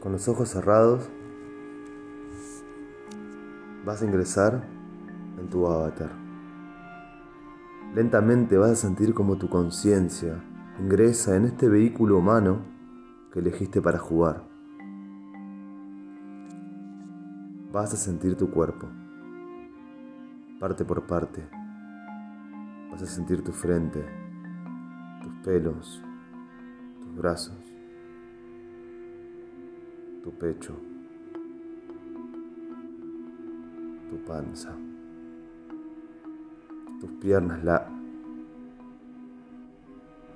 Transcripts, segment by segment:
Con los ojos cerrados vas a ingresar en tu avatar. Lentamente vas a sentir como tu conciencia ingresa en este vehículo humano que elegiste para jugar. Vas a sentir tu cuerpo, parte por parte. Vas a sentir tu frente, tus pelos, tus brazos, tu pecho, tu panza, tus piernas, la,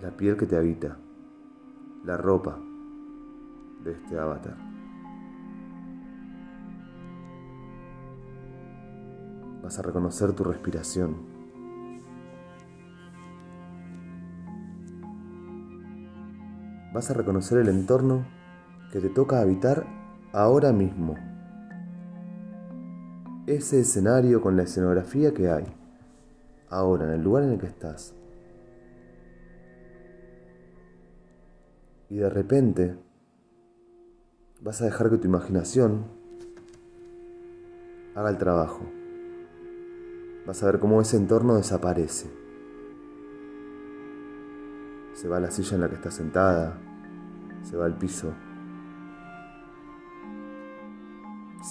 la piel que te habita, la ropa de este avatar. Vas a reconocer tu respiración. Vas a reconocer el entorno que te toca habitar ahora mismo. Ese escenario con la escenografía que hay, ahora, en el lugar en el que estás. Y de repente vas a dejar que tu imaginación haga el trabajo. Vas a ver cómo ese entorno desaparece. Se va la silla en la que estás sentada, se va el piso,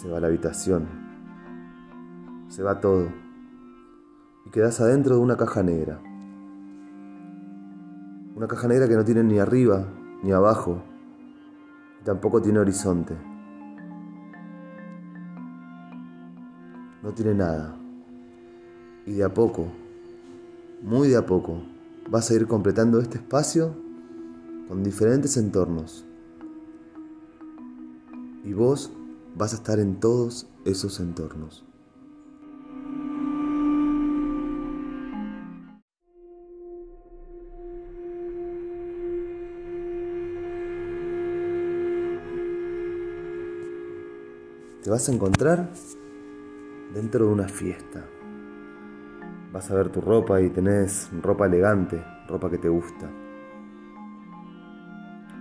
se va la habitación, se va todo y quedas adentro de una caja negra. Una caja negra que no tiene ni arriba ni abajo, tampoco tiene horizonte. No tiene nada. Y de a poco, muy de a poco, vas a ir completando este espacio con diferentes entornos. Y vos vas a estar en todos esos entornos. Te vas a encontrar dentro de una fiesta. Vas a ver tu ropa y tenés ropa elegante, ropa que te gusta.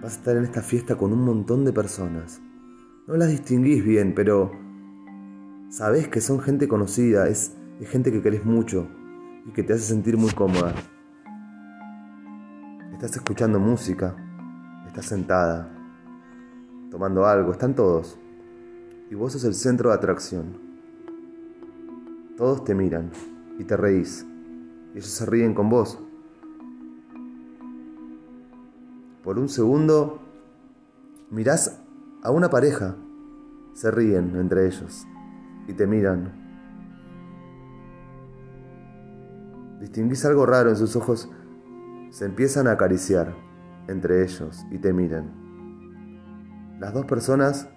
Vas a estar en esta fiesta con un montón de personas. No las distinguís bien, pero sabés que son gente conocida, es, gente que querés mucho y que te hace sentir muy cómoda. Estás escuchando música, estás sentada, tomando algo, están todos. Y vos sos el centro de atracción. Todos te miran y te reís. Y ellos se ríen con vos. Por un segundo mirás a una pareja. Se ríen entre ellos y te miran. Distinguís algo raro en sus ojos. Se empiezan a acariciar entre ellos y te miran. Las dos personas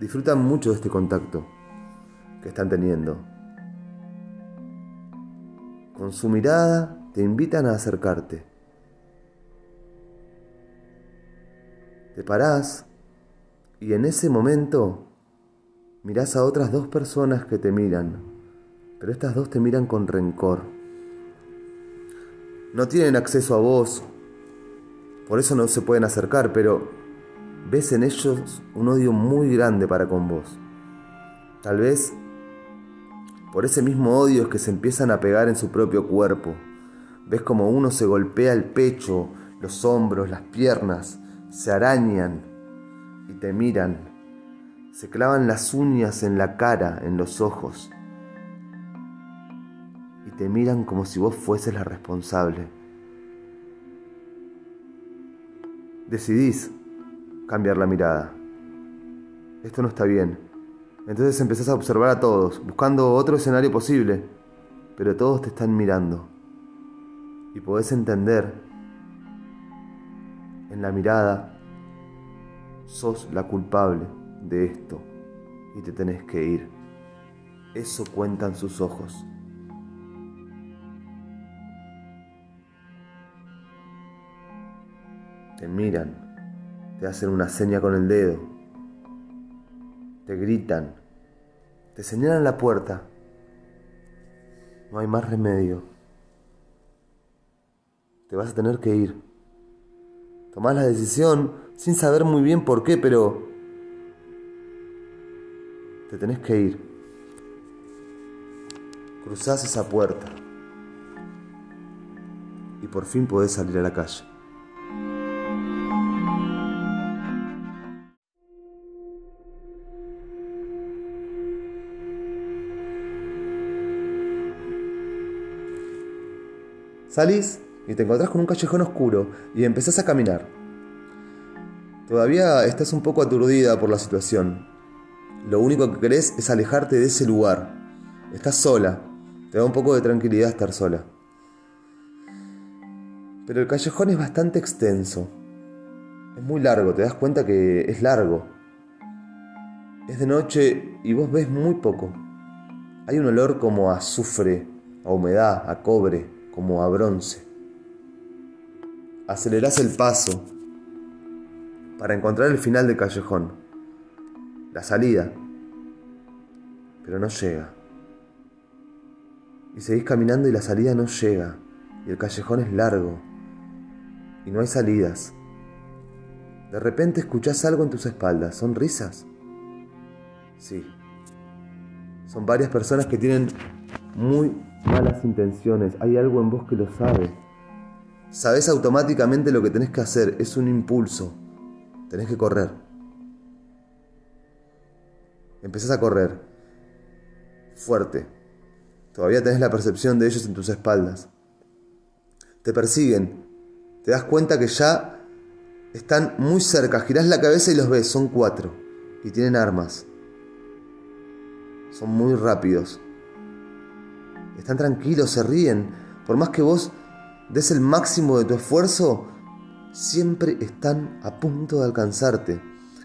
disfrutan mucho de este contacto que están teniendo. Con su mirada te invitan a acercarte. Te parás y en ese momento mirás a otras dos personas que te miran, pero estas dos te miran con rencor. No tienen acceso a vos, por eso no se pueden acercar, pero ves en ellos un odio muy grande para con vos. Tal vez por ese mismo odio es que se empiezan a pegar en su propio cuerpo. Ves como uno se golpea el pecho, los hombros, las piernas, se arañan y te miran. Se clavan las uñas en la cara, en los ojos. Y te miran como si vos fueses la responsable. Decidís cambiar la mirada. Esto no está bien. Entonces empezás a observar a todos, buscando otro escenario posible, pero todos te están mirando. Y podés entender en la mirada, sos la culpable de esto y te tenés que ir. Eso cuentan sus ojos. Te miran, te hacen una seña con el dedo, te gritan, te señalan la puerta. No hay más remedio. Te vas a tener que ir. Tomás la decisión sin saber muy bien por qué, pero Te tenés que ir. Cruzás esa puerta. Y por fin podés salir a la calle. Salís y te encontrás con un callejón oscuro y empezás a caminar. Todavía estás un poco aturdida por la situación. Lo único que querés es alejarte de ese lugar. Estás sola. Te da un poco de tranquilidad estar sola. Pero el callejón es bastante extenso. Es muy largo, te das cuenta que es largo. Es de noche y vos ves muy poco. Hay un olor como a azufre, a humedad, a cobre como a bronce. Acelerás el paso para encontrar el final del callejón, la salida, pero no llega. Y seguís caminando y la salida no llega, y el callejón es largo, y no hay salidas. De repente escuchás algo en tus espaldas, ¿son risas? Sí. Son varias personas que tienen muy malas intenciones, hay algo en vos que lo sabe. Sabes automáticamente lo que tenés que hacer, es un impulso. Tenés que correr. Empezás a correr. Fuerte. Todavía tenés la percepción de ellos en tus espaldas. Te persiguen. Te das cuenta que ya están muy cerca. Girás la cabeza y los ves. Son cuatro. Y tienen armas. Son muy rápidos. Están tranquilos, se ríen. Por más que vos des el máximo de tu esfuerzo, siempre están a punto de alcanzarte.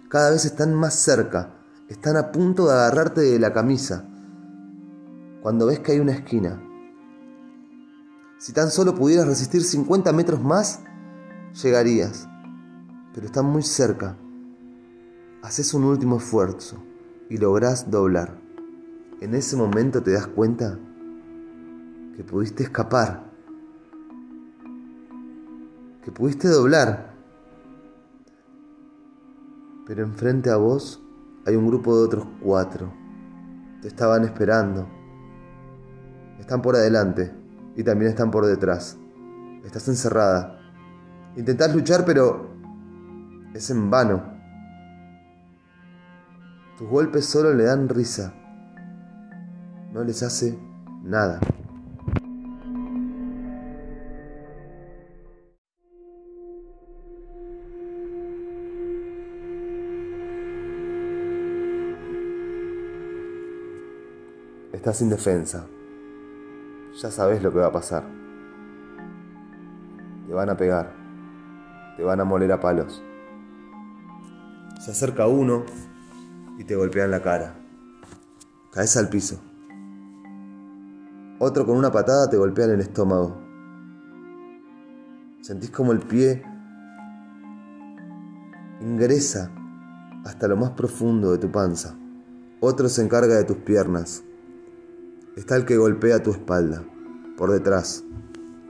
Cada vez están más cerca. Están a punto de agarrarte de la camisa. Cuando ves que hay una esquina. Si tan solo pudieras resistir 50 metros más, llegarías. Pero están muy cerca. Haces un último esfuerzo y lográs doblar. En ese momento te das cuenta que pudiste escapar, que pudiste doblar. Pero enfrente a vos hay un grupo de otros cuatro. Te estaban esperando. Están por adelante y también están por detrás. Estás encerrada. Intentás luchar, pero es en vano. Tus golpes solo le dan risa. No les hace nada. Estás indefensa. Ya sabes lo que va a pasar. Te van a pegar. Te van a moler a palos. Se acerca uno y te golpea en la cara. Caes al piso. Otro con una patada te golpea en el estómago. Sentís como el pie ingresa hasta lo más profundo de tu panza. Otro se encarga de tus piernas. Está el que golpea tu espalda, por detrás.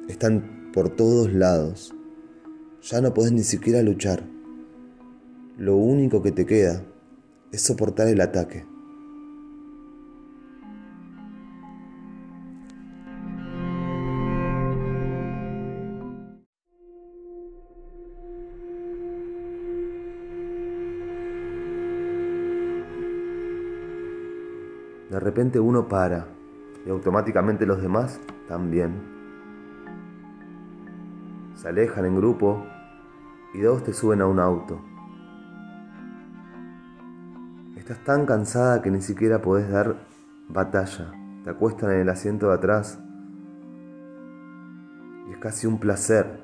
Están por todos lados. Ya no podés ni siquiera luchar. Lo único que te queda es soportar el ataque. De repente uno para y automáticamente los demás también. Se alejan en grupo y dos te suben a un auto. Estás tan cansada que ni siquiera podés dar batalla. Te acuestan en el asiento de atrás y es casi un placer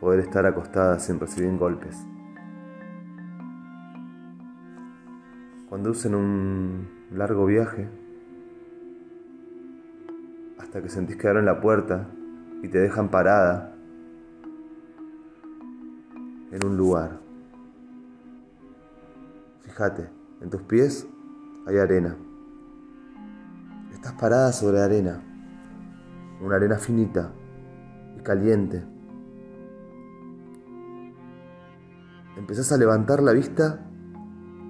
poder estar acostada sin recibir golpes. Conducen un largo viaje hasta que sentís que abren la puerta y te dejan parada en un lugar. Fíjate, en tus pies hay arena. Estás parada sobre arena, una arena finita y caliente. Empezás a levantar la vista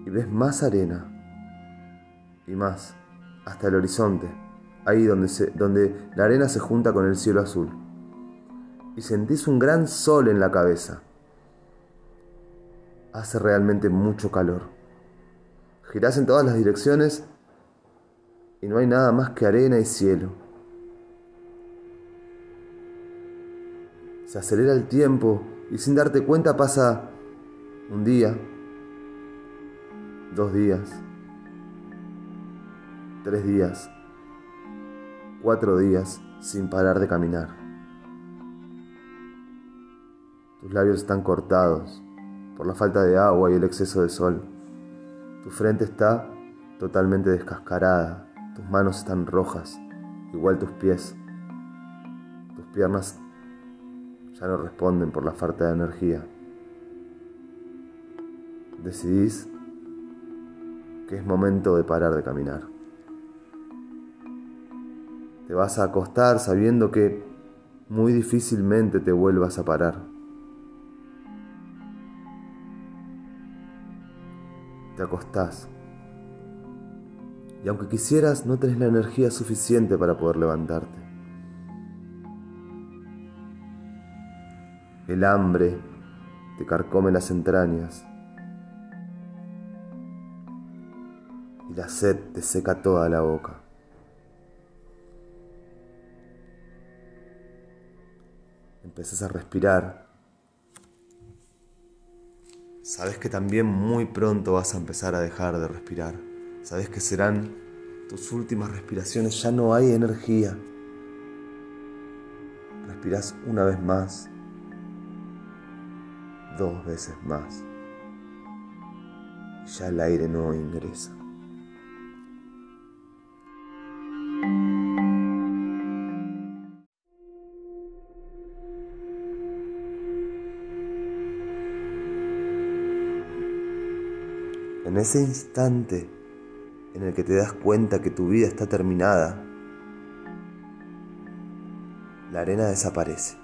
y ves más arena. y más, hasta el horizonte, ahí donde, donde la arena se junta con el cielo azul. Y sentís un gran sol en la cabeza. Hace realmente mucho calor. Girás en todas las direcciones y no hay nada más que arena y cielo. Se acelera el tiempo y sin darte cuenta pasa un día, dos días, tres días, cuatro días sin parar de caminar. Tus labios están cortados por la falta de agua y el exceso de sol. Tu frente está totalmente descascarada, tus manos están rojas, igual tus pies. Tus piernas ya no responden por la falta de energía. Decidís que es momento de parar de caminar. Te vas a acostar sabiendo que muy difícilmente te vuelvas a parar. Te acostás. Y aunque quisieras, no tenés la energía suficiente para poder levantarte. El hambre te carcome las entrañas. Y la sed te seca toda la boca. Empiezas a respirar. Sabes que también muy pronto vas a empezar a dejar de respirar. Sabes que serán tus últimas respiraciones, ya no hay energía. Respiras una vez más, dos veces más. Ya el aire no ingresa. En ese instante en el que te das cuenta que tu vida está terminada, la arena desaparece.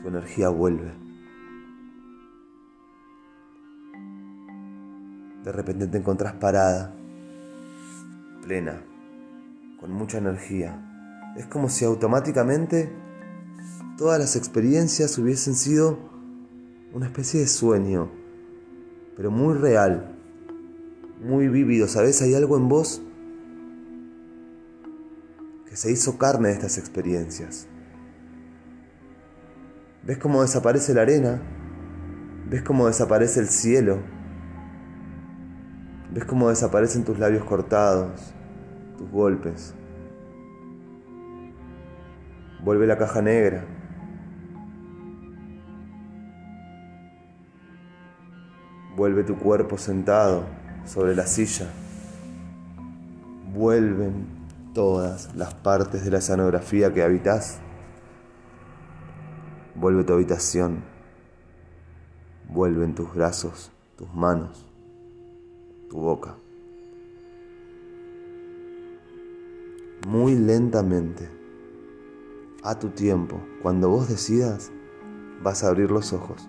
Tu energía vuelve. De repente te encontrás parada, plena, con mucha energía. Es como si automáticamente todas las experiencias hubiesen sido una especie de sueño, pero muy real, muy vívido. ¿Sabes? Hay algo en vos que se hizo carne de estas experiencias. ¿Ves cómo desaparece la arena? ¿Ves cómo desaparece el cielo? ¿Ves cómo desaparecen tus labios cortados, tus golpes? Vuelve la caja negra. Vuelve tu cuerpo sentado sobre la silla. Vuelven todas las partes de la escenografía que habitas. Vuelve tu habitación. Vuelven tus brazos, tus manos, tu boca. Muy lentamente, a tu tiempo, cuando vos decidas, vas a abrir los ojos.